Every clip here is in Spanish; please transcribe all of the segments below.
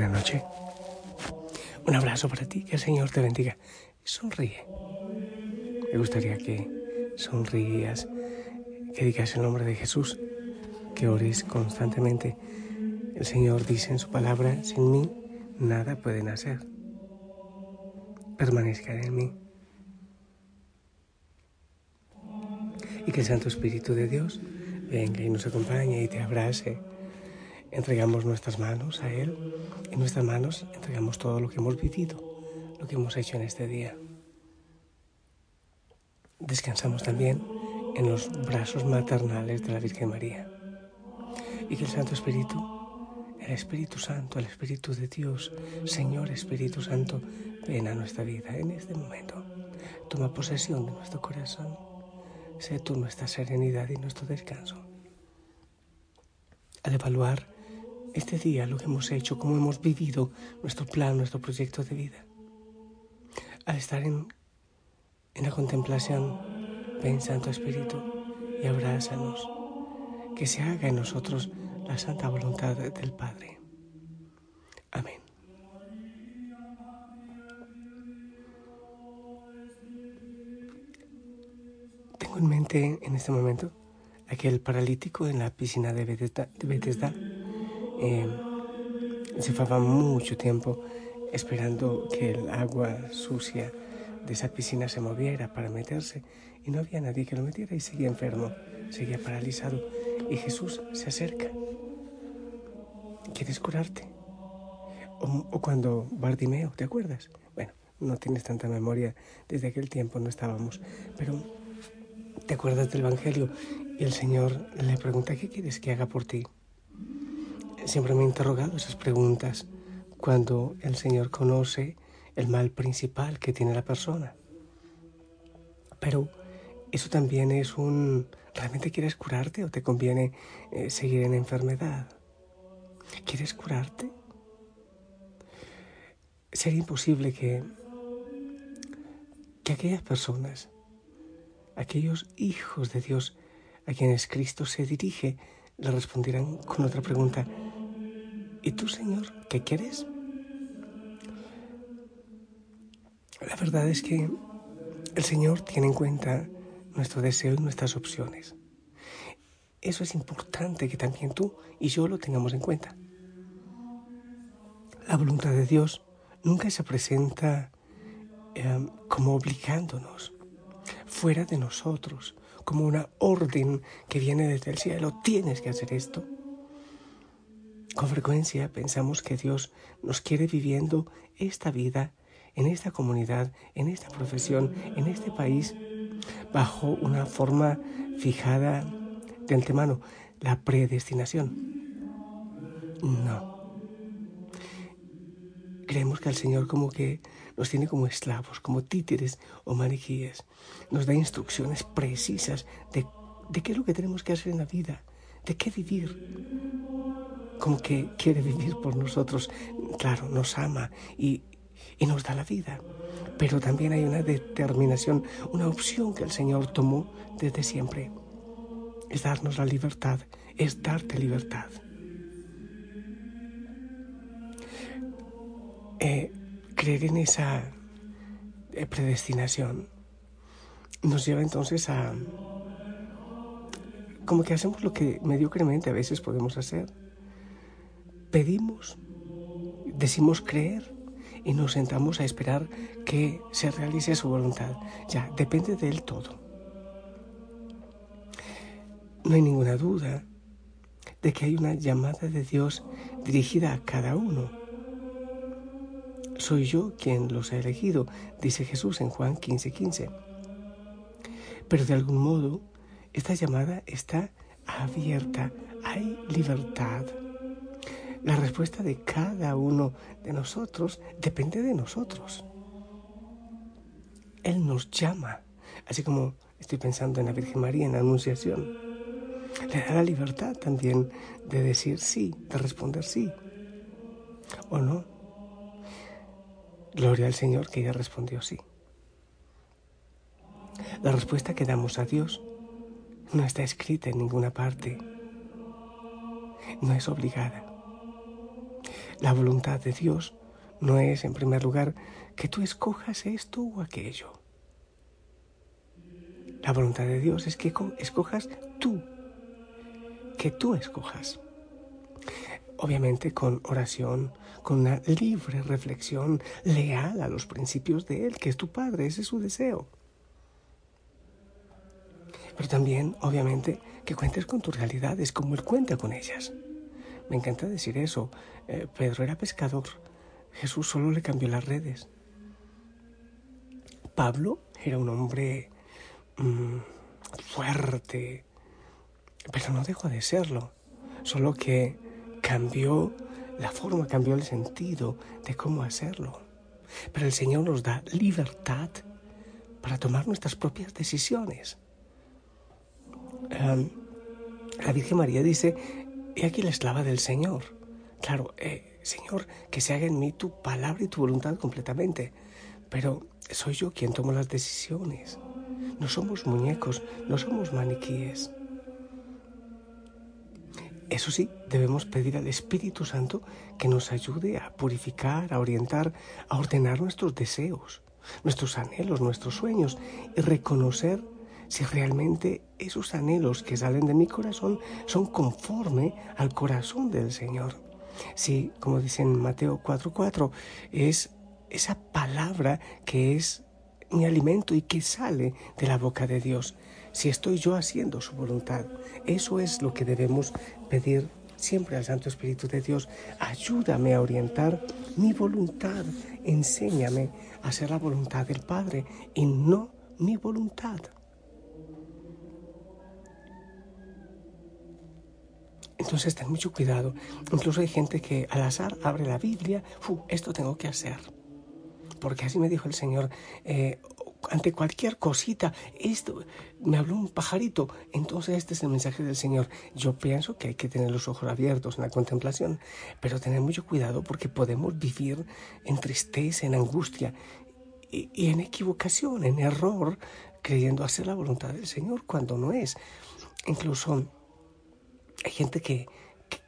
Buenas noches. Un abrazo para ti, que el Señor te bendiga. Sonríe. Me gustaría que sonrías, que digas el nombre de Jesús, que ores constantemente. El Señor dice en su palabra, sin mí nada pueden hacer. Permanezcan en mí. Y que el Santo Espíritu de Dios venga y nos acompañe y te abrace entregamos nuestras manos a Él. En nuestras manos entregamos todo lo que hemos vivido, lo que hemos hecho en este día. Descansamos también en los brazos maternales de la Virgen María. Y que el Santo Espíritu, el Espíritu Santo, el Espíritu de Dios, Señor Espíritu Santo, ven a nuestra vida en este momento. Toma posesión de nuestro corazón. Sé tú nuestra serenidad y nuestro descanso. Al evaluar este día lo que hemos hecho, cómo hemos vivido nuestro plan, nuestro proyecto de vida. Al estar en, la contemplación, ven Santo Espíritu y abrázanos, que se haga en nosotros la santa voluntad del Padre. Amén. Tengo en mente en este momento aquel paralítico en la piscina de Bethesda eh, se llevaba mucho tiempo esperando que el agua sucia de esa piscina se moviera para meterse y no había nadie que lo metiera y seguía enfermo, seguía paralizado y Jesús se acerca. ¿Quieres curarte? O, o, cuando Bartimeo, ¿te acuerdas? Bueno, no tienes tanta memoria, desde aquel tiempo no estábamos, pero ¿te acuerdas del Evangelio? Y el Señor le pregunta, ¿qué quieres que haga por ti? Siempre me he interrogado esas preguntas cuando el Señor conoce el mal principal que tiene la persona. Pero eso también es un... ¿Realmente quieres curarte o te conviene eh, seguir en enfermedad? ¿Quieres curarte? Sería imposible que, que aquellas personas, aquellos hijos de Dios a quienes Cristo se dirige, le respondieran con otra pregunta. ¿Y tú, Señor, qué quieres? La verdad es que el Señor tiene en cuenta nuestro deseo y nuestras opciones. Eso es importante que también tú y yo lo tengamos en cuenta. La voluntad de Dios nunca se presenta eh, como obligándonos, fuera de nosotros, como una orden que viene desde el cielo. Tienes que hacer esto. Con frecuencia pensamos que Dios nos quiere viviendo esta vida en esta comunidad, en esta profesión, en este país, bajo una forma fijada de antemano, la predestinación. No. Creemos que el Señor como que nos tiene como esclavos, como títeres o maniquíes. Nos da instrucciones precisas de, de qué es lo que tenemos que hacer en la vida, de qué vivir como que quiere vivir por nosotros. Claro, nos ama y, y nos da la vida. Pero también hay una determinación, una opción que el Señor tomó desde siempre. Es darnos la libertad, es darte libertad. Eh, creer en esa eh, predestinación nos lleva entonces a como que hacemos lo que mediocremente a veces podemos hacer. Pedimos, decimos creer y nos sentamos a esperar que se realice su voluntad. Ya, depende de él todo. No hay ninguna duda de que hay una llamada de Dios dirigida a cada uno. Soy yo quien los ha elegido, dice Jesús en Juan 15:15. 15. Pero de algún modo, esta llamada está abierta, hay libertad. La respuesta de cada uno de nosotros depende de nosotros. Él nos llama, así como estoy pensando en la Virgen María en la Anunciación. Le da la libertad también de decir sí, de responder sí o no. Gloria al Señor que ella respondió sí. La respuesta que damos a Dios no está escrita en ninguna parte, no es obligada. La voluntad de Dios no es, en primer lugar, que tú escojas esto o aquello. La voluntad de Dios es que escojas tú, que tú escojas. Obviamente con oración, con una libre reflexión leal a los principios de Él, que es tu Padre, ese es su deseo. Pero también, obviamente, que cuentes con tus realidades como Él cuenta con ellas. Me encanta decir eso. Eh, Pedro era pescador. Jesús solo le cambió las redes. Pablo era un hombre mm, fuerte, pero no dejó de serlo. Solo que cambió la forma, cambió el sentido de cómo hacerlo. Pero el Señor nos da libertad para tomar nuestras propias decisiones. la Virgen María dice, He aquí la esclava del Señor. Claro, eh, Señor, que se haga en mí tu palabra y tu voluntad completamente. Pero soy yo quien tomo las decisiones. No somos muñecos, no somos maniquíes. Eso sí, debemos pedir al Espíritu Santo que nos ayude a purificar, a orientar, a ordenar nuestros deseos, nuestros anhelos, nuestros sueños y reconocer si realmente esos anhelos que salen de mi corazón son conforme al corazón del Señor. Si, como dice en Mateo 4:4, es esa palabra que es mi alimento y que sale de la boca de Dios. Si estoy yo haciendo su voluntad, eso es lo que debemos pedir siempre al Santo Espíritu de Dios. Ayúdame a orientar mi voluntad. Enséñame a hacer la voluntad del Padre y no mi voluntad. Entonces ten mucho cuidado. Incluso hay gente que al azar abre la Biblia, esto tengo que hacer. Porque así me dijo el Señor, eh, ante cualquier cosita, esto, me habló un pajarito, entonces este es el mensaje del Señor. Yo pienso que hay que tener los ojos abiertos en la contemplación, pero tener mucho cuidado porque podemos vivir en tristeza, en angustia y, y en equivocación, en error, creyendo hacer la voluntad del Señor cuando no es. Incluso hay gente que,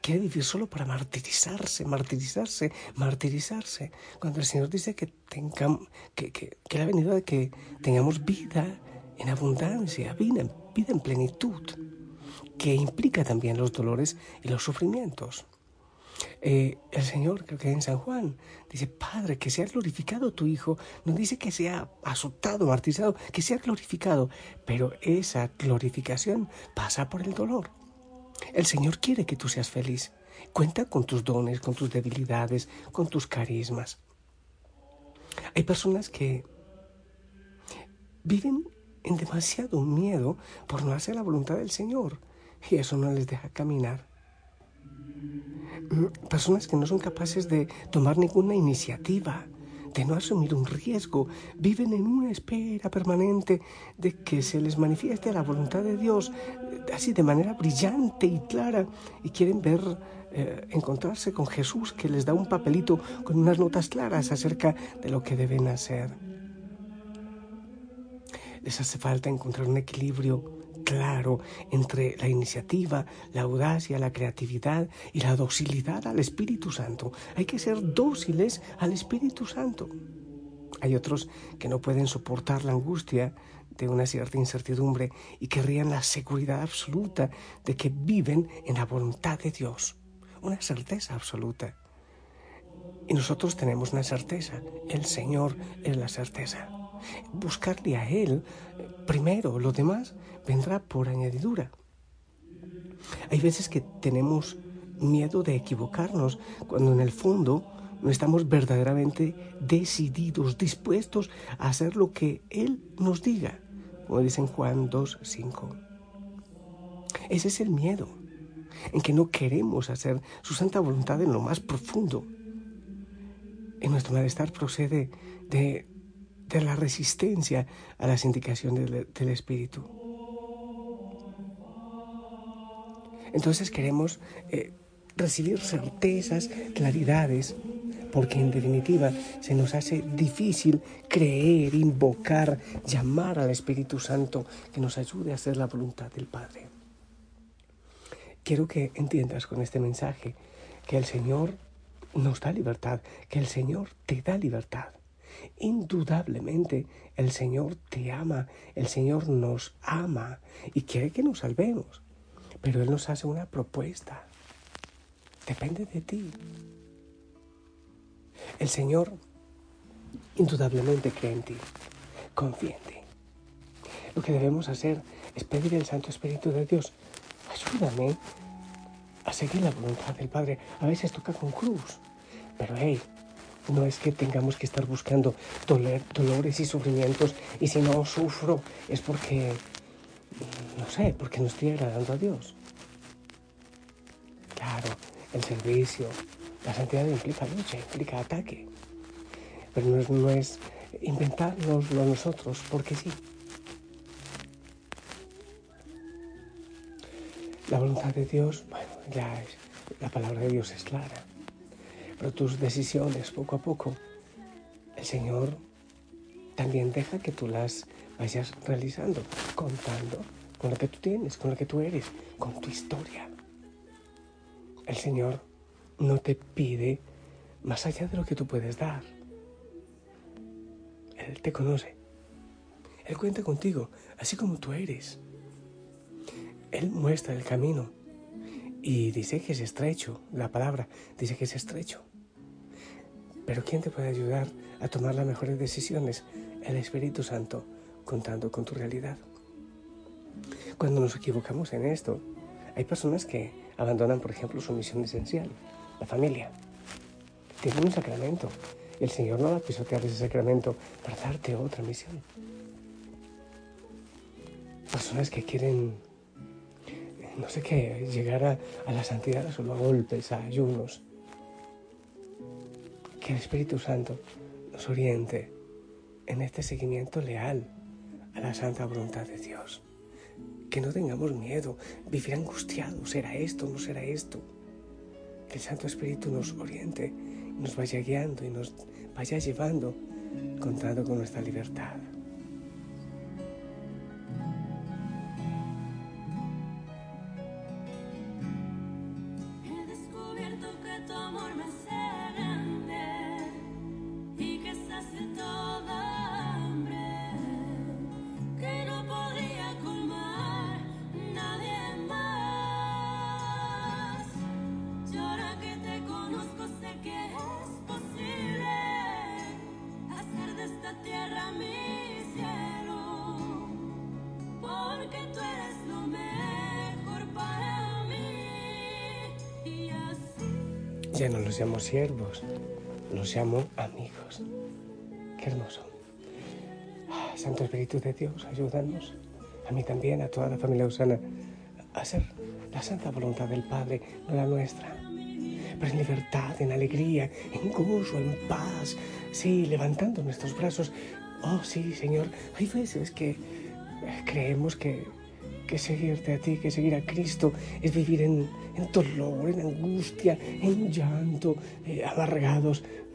quiere vivir solo para martirizarse, martirizarse, martirizarse. Cuando el Señor dice que, tengamos, que, que, que de que tengamos vida en abundancia, vida, vida en plenitud, que implica también los dolores y los sufrimientos. Eh, el Señor, creo que en San Juan, dice, Padre, que sea glorificado tu Hijo. No dice que sea azotado, martirizado, que sea glorificado, pero esa glorificación pasa por el dolor. El Señor quiere que tú seas feliz. Cuenta con tus dones, con tus debilidades, con tus carismas. Hay personas que viven en demasiado miedo por no hacer la voluntad del Señor y eso no les deja caminar. Mm, personas que no son capaces de tomar ninguna iniciativa, de no asumir un riesgo, viven en una espera permanente de que se les manifieste la voluntad de Dios, así de manera brillante y clara, y quieren ver, eh, encontrarse con Jesús que les da un papelito con unas notas claras acerca de lo que deben hacer. Les hace falta encontrar un equilibrio claro entre la iniciativa, la audacia, la creatividad y la docilidad al Espíritu Santo. Hay que ser dóciles al Espíritu Santo. Hay otros que no pueden soportar la angustia de una cierta incertidumbre y querrían la seguridad absoluta de que viven en la voluntad de Dios, una certeza absoluta. Y nosotros tenemos una certeza, el Señor es la certeza. Buscarle a Él primero, lo demás vendrá por añadidura. Hay veces que tenemos miedo de equivocarnos cuando en el fondo no estamos verdaderamente decididos, dispuestos a hacer lo que Él nos diga, como dice en Juan 2, 5. Ese es el miedo, en que no queremos hacer su santa voluntad en lo más profundo. En nuestro malestar procede de, de la resistencia a las indicaciones del Espíritu. Entonces queremos eh, recibir certezas, claridades, porque en definitiva se nos hace difícil creer, invocar, llamar al Espíritu Santo que nos ayude a hacer la voluntad del Padre. Quiero que entiendas con este mensaje que el Señor nos da libertad, que el Señor te da libertad. Indudablemente el Señor te ama, el Señor nos ama y quiere que nos salvemos. Pero Él nos hace una propuesta. Depende de ti. El Señor indudablemente cree en ti. Confía en ti. Lo que debemos hacer es pedir al Santo Espíritu de Dios, ayúdame a seguir la voluntad del Padre. A veces toca con cruz, pero hey, no es que tengamos que estar buscando dolores y sufrimientos y si no sufro es porque no sé, porque no estoy agradando a Dios. Claro, el servicio, la santidad implica lucha, implica ataque. Pero no es, no es nosotros, porque sí. La voluntad de Dios, bueno, ya es, la palabra de Dios es clara. Pero tus decisiones, poco a poco, el Señor también deja que tú las vayas realizando, contando con lo que tú tienes, con lo que tú eres, con tu historia. El Señor no te pide más allá de lo que tú puedes dar. Él te conoce. Él cuenta contigo, así como tú eres. Él muestra el camino y dice que es estrecho, la palabra dice que es estrecho. Pero ¿quién te puede ayudar a tomar las mejores decisiones? El Espíritu Santo, contando con tu realidad. Cuando nos equivocamos en esto, hay personas que abandonan, por ejemplo, su misión esencial, la familia. Tienen un sacramento. El Señor no va a pisotear ese sacramento para darte otra misión. Personas que quieren, no sé qué, llegar a, a la santidad solo a golpes, a ayunos. Que el Espíritu Santo nos oriente en este seguimiento leal a la santa voluntad de Dios que no tengamos miedo, vivir angustiados, será esto, no será esto. Que el Santo Espíritu nos oriente, nos vaya guiando y nos vaya llevando, contando con nuestra libertad. Ya no los llamo siervos, los llamo amigos. Qué hermoso. Ah, Santo Espíritu de Dios, ayúdanos, a mí también, a toda la familia usana, a hacer la santa voluntad del Padre, no la nuestra. Pero en libertad, en alegría, en gozo, en paz, sí, levantando nuestros brazos. Oh, sí, Señor, hay veces que creemos que que seguirte a ti, que seguir a Cristo es vivir en, dolor, en angustia, en llanto, eh.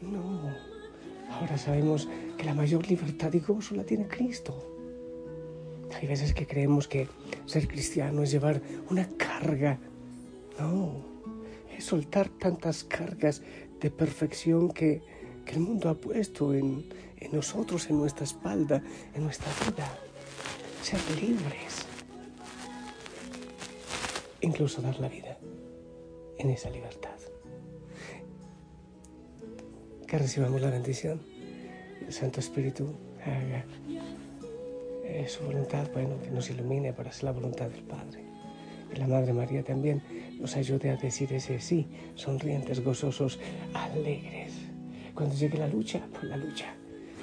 No, ahora sabemos que la mayor libertad y gozo la tiene Cristo. Hay veces que creemos que ser cristiano es llevar una carga. No, es soltar tantas cargas de perfección que, que el mundo ha puesto en, nosotros, en nuestra espalda, en nuestra vida. ser libres, incluso dar la vida en esa libertad. Que recibamos la bendición, el Santo Espíritu haga eh, su voluntad, bueno, que nos ilumine para hacer la voluntad del Padre. Que la Madre María también nos ayude a decir ese sí, sonrientes, gozosos, alegres. Cuando llegue la lucha, pues la lucha.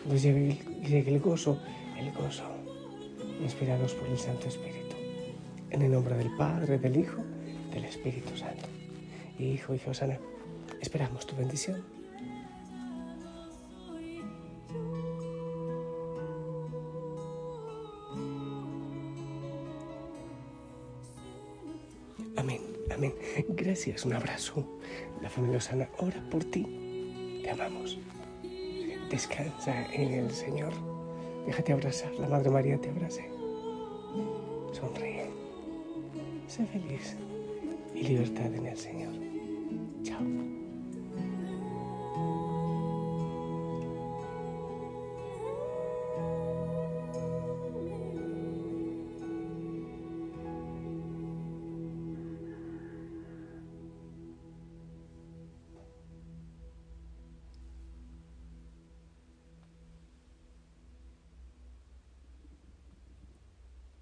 Cuando llegue, el gozo, el gozo. Inspirados por el Santo Espíritu. En el nombre del Padre, del Hijo, del Espíritu Santo. Hijo y Josana, esperamos tu bendición. Amén, amén. Gracias, un abrazo. La familia Osana ora por ti. Amamos. Descansa en el Señor. Déjate abrazar. La Madre María te abrace. Sonríe. Sé feliz y libertad en el Señor. Chao.